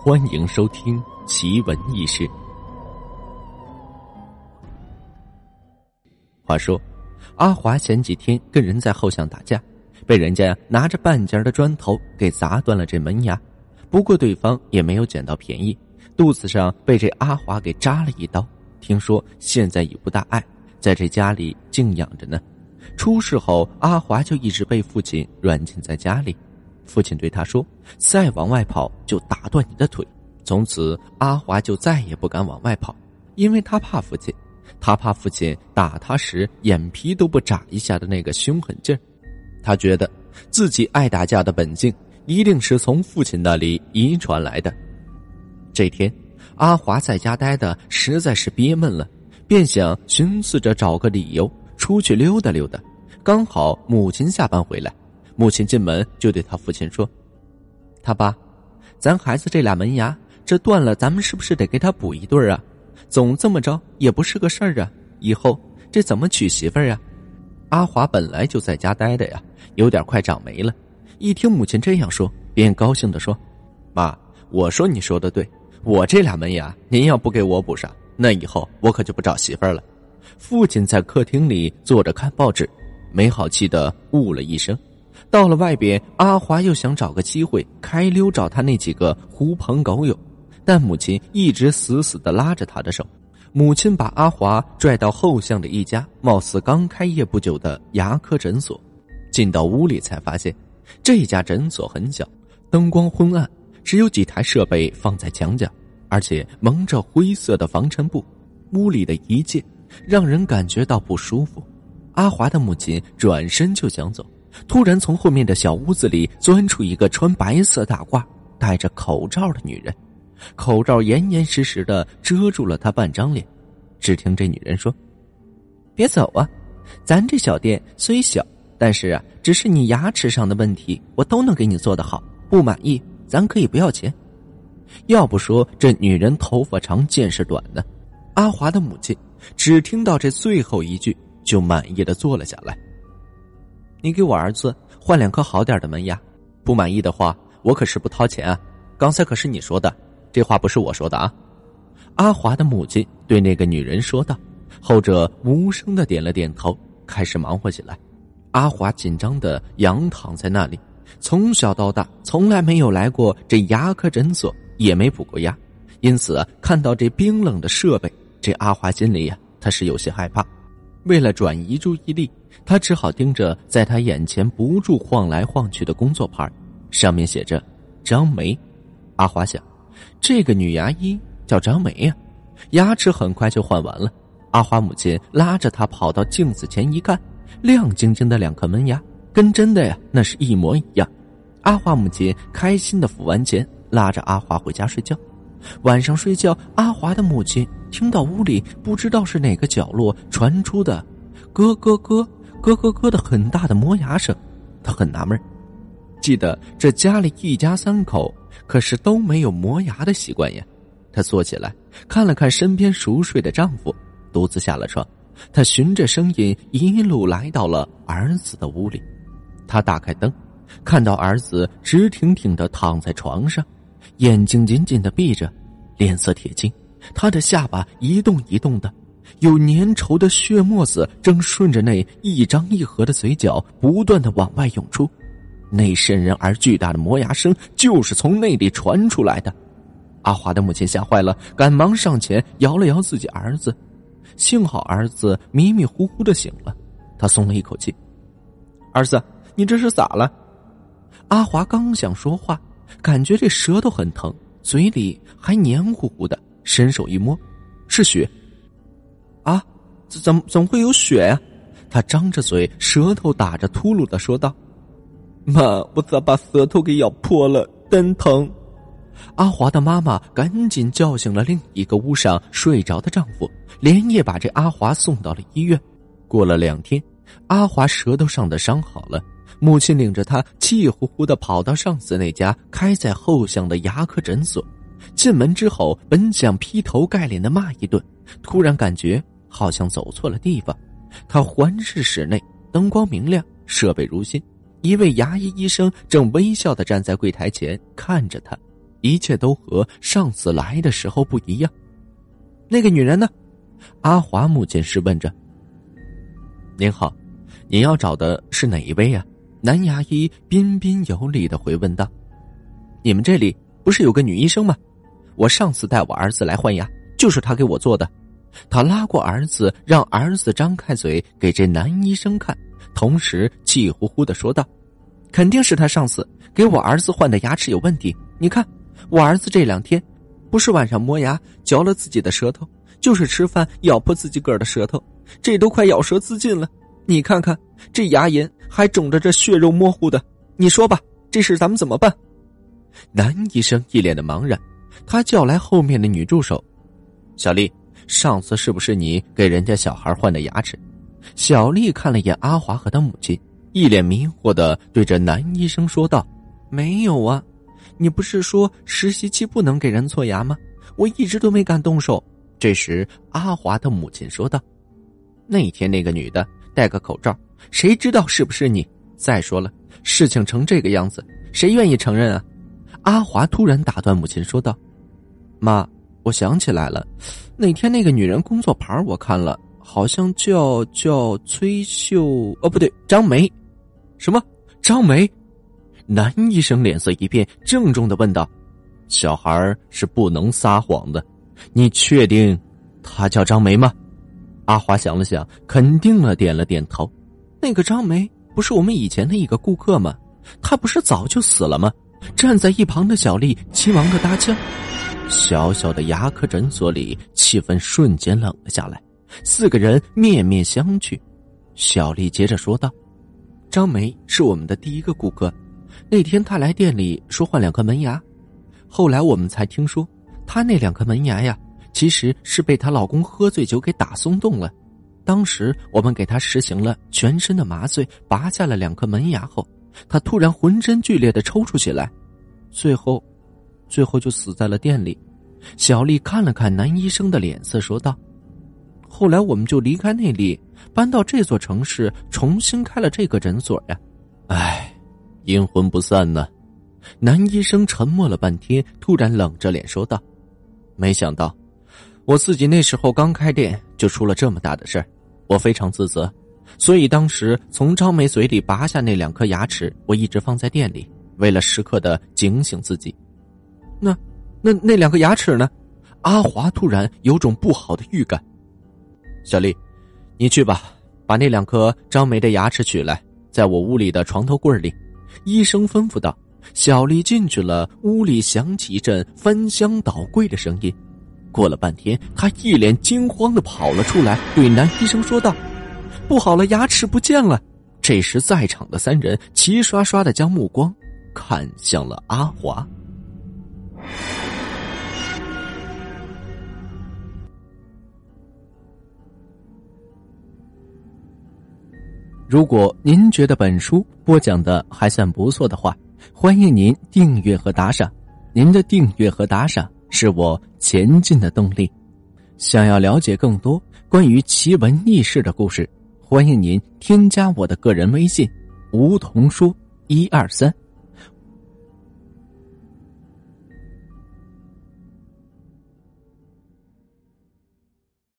欢迎收听奇闻异事。话说，阿华前几天跟人在后巷打架，被人家拿着半截的砖头给砸断了这门牙。不过对方也没有捡到便宜，肚子上被这阿华给扎了一刀。听说现在已无大碍，在这家里静养着呢。出事后，阿华就一直被父亲软禁在家里。父亲对他说：“再往外跑，就打断你的腿。”从此，阿华就再也不敢往外跑，因为他怕父亲，他怕父亲打他时眼皮都不眨一下的那个凶狠劲儿。他觉得自己爱打架的本性一定是从父亲那里遗传来的。这天，阿华在家待的实在是憋闷了，便想寻思着找个理由出去溜达溜达。刚好母亲下班回来。母亲进门就对他父亲说：“他爸，咱孩子这俩门牙这断了，咱们是不是得给他补一对啊？总这么着也不是个事儿啊！以后这怎么娶媳妇儿啊？”阿华本来就在家待的呀，有点快长霉了。一听母亲这样说，便高兴的说：“妈，我说你说的对，我这俩门牙您要不给我补上，那以后我可就不找媳妇儿了。”父亲在客厅里坐着看报纸，没好气的呜了一声。到了外边，阿华又想找个机会开溜找他那几个狐朋狗友，但母亲一直死死的拉着他的手。母亲把阿华拽到后巷的一家貌似刚开业不久的牙科诊所，进到屋里才发现，这家诊所很小，灯光昏暗，只有几台设备放在墙角，而且蒙着灰色的防尘布。屋里的一切让人感觉到不舒服。阿华的母亲转身就想走。突然，从后面的小屋子里钻出一个穿白色大褂、戴着口罩的女人，口罩严严实实的遮住了她半张脸。只听这女人说：“别走啊，咱这小店虽小，但是啊，只是你牙齿上的问题，我都能给你做得好。不满意，咱可以不要钱。”要不说这女人头发长见识短呢。阿华的母亲只听到这最后一句，就满意的坐了下来。你给我儿子换两颗好点的门牙，不满意的话，我可是不掏钱啊！刚才可是你说的，这话不是我说的啊！阿华的母亲对那个女人说道，后者无声的点了点头，开始忙活起来。阿华紧张的仰躺在那里，从小到大从来没有来过这牙科诊所，也没补过牙，因此看到这冰冷的设备，这阿华心里呀，他是有些害怕。为了转移注意力，他只好盯着在他眼前不住晃来晃去的工作牌，上面写着“张梅”。阿华想，这个女牙医叫张梅呀。牙齿很快就换完了，阿华母亲拉着他跑到镜子前一看，亮晶晶的两颗门牙，跟真的呀那是一模一样。阿华母亲开心的付完钱，拉着阿华回家睡觉。晚上睡觉，阿华的母亲听到屋里不知道是哪个角落传出的“咯咯咯、咯咯咯”的很大的磨牙声，她很纳闷记得这家里一家三口可是都没有磨牙的习惯呀。她坐起来看了看身边熟睡的丈夫，独自下了床。她循着声音一路来到了儿子的屋里。她打开灯，看到儿子直挺挺的躺在床上。眼睛紧紧的闭着，脸色铁青，他的下巴一动一动的，有粘稠的血沫子正顺着那一张一合的嘴角不断的往外涌出，那渗人而巨大的磨牙声就是从那里传出来的。阿华的母亲吓坏了，赶忙上前摇了摇自己儿子，幸好儿子迷迷糊糊的醒了，他松了一口气。儿子，你这是咋了？阿华刚想说话。感觉这舌头很疼，嘴里还黏糊糊的，伸手一摸，是血。啊，怎怎怎么会有血呀？他张着嘴，舌头打着秃噜的说道：“妈，我咋把舌头给咬破了？真疼！”阿华的妈妈赶紧叫醒了另一个屋上睡着的丈夫，连夜把这阿华送到了医院。过了两天，阿华舌头上的伤好了。母亲领着他气呼呼的跑到上司那家开在后巷的牙科诊所，进门之后本想劈头盖脸的骂一顿，突然感觉好像走错了地方。他环视室内，灯光明亮，设备如新，一位牙医医生正微笑的站在柜台前看着他，一切都和上次来的时候不一样。那个女人呢？阿华母亲是问着。您好，您要找的是哪一位呀？男牙医彬彬有礼的回问道：“你们这里不是有个女医生吗？我上次带我儿子来换牙，就是他给我做的。”他拉过儿子，让儿子张开嘴给这男医生看，同时气呼呼的说道：“肯定是他上次给我儿子换的牙齿有问题。你看，我儿子这两天，不是晚上磨牙嚼了自己的舌头，就是吃饭咬破自己个儿的舌头，这都快咬舌自尽了。你看看这牙龈还肿着，这血肉模糊的。你说吧，这事咱们怎么办？”男医生一脸的茫然，他叫来后面的女助手，小丽。上次是不是你给人家小孩换的牙齿？小丽看了眼阿华和他母亲，一脸迷惑的对着男医生说道：“没有啊，你不是说实习期不能给人做牙吗？我一直都没敢动手。”这时，阿华的母亲说道：“那天那个女的戴个口罩，谁知道是不是你？再说了，事情成这个样子，谁愿意承认啊？”阿华突然打断母亲说道：“妈。”我想起来了，那天那个女人工作牌我看了，好像叫叫崔秀哦，不对，张梅。什么？张梅？男医生脸色一变，郑重的问道：“小孩是不能撒谎的，你确定她叫张梅吗？”阿华想了想，肯定了，点了点头。那个张梅不是我们以前的一个顾客吗？她不是早就死了吗？站在一旁的小丽急忙的搭腔。小小的牙科诊所里，气氛瞬间冷了下来。四个人面面相觑。小丽接着说道：“张梅是我们的第一个顾客，那天她来店里说换两颗门牙，后来我们才听说，她那两颗门牙呀，其实是被她老公喝醉酒给打松动了。当时我们给她实行了全身的麻醉，拔下了两颗门牙后，他突然浑身剧烈的抽搐起来，最后。”最后就死在了店里。小丽看了看男医生的脸色，说道：“后来我们就离开那里，搬到这座城市，重新开了这个诊所呀。”唉，阴魂不散呢。男医生沉默了半天，突然冷着脸说道：“没想到，我自己那时候刚开店就出了这么大的事儿，我非常自责。所以当时从张梅嘴里拔下那两颗牙齿，我一直放在店里，为了时刻的警醒自己。”那，那那两颗牙齿呢？阿华突然有种不好的预感。小丽，你去吧，把那两颗张梅的牙齿取来，在我屋里的床头柜里。医生吩咐道。小丽进去了，屋里响起一阵翻箱倒柜的声音。过了半天，她一脸惊慌的跑了出来，对男医生说道：“不好了，牙齿不见了！”这时，在场的三人齐刷刷的将目光看向了阿华。如果您觉得本书播讲的还算不错的话，欢迎您订阅和打赏。您的订阅和打赏是我前进的动力。想要了解更多关于奇闻异事的故事，欢迎您添加我的个人微信：梧桐说一二三。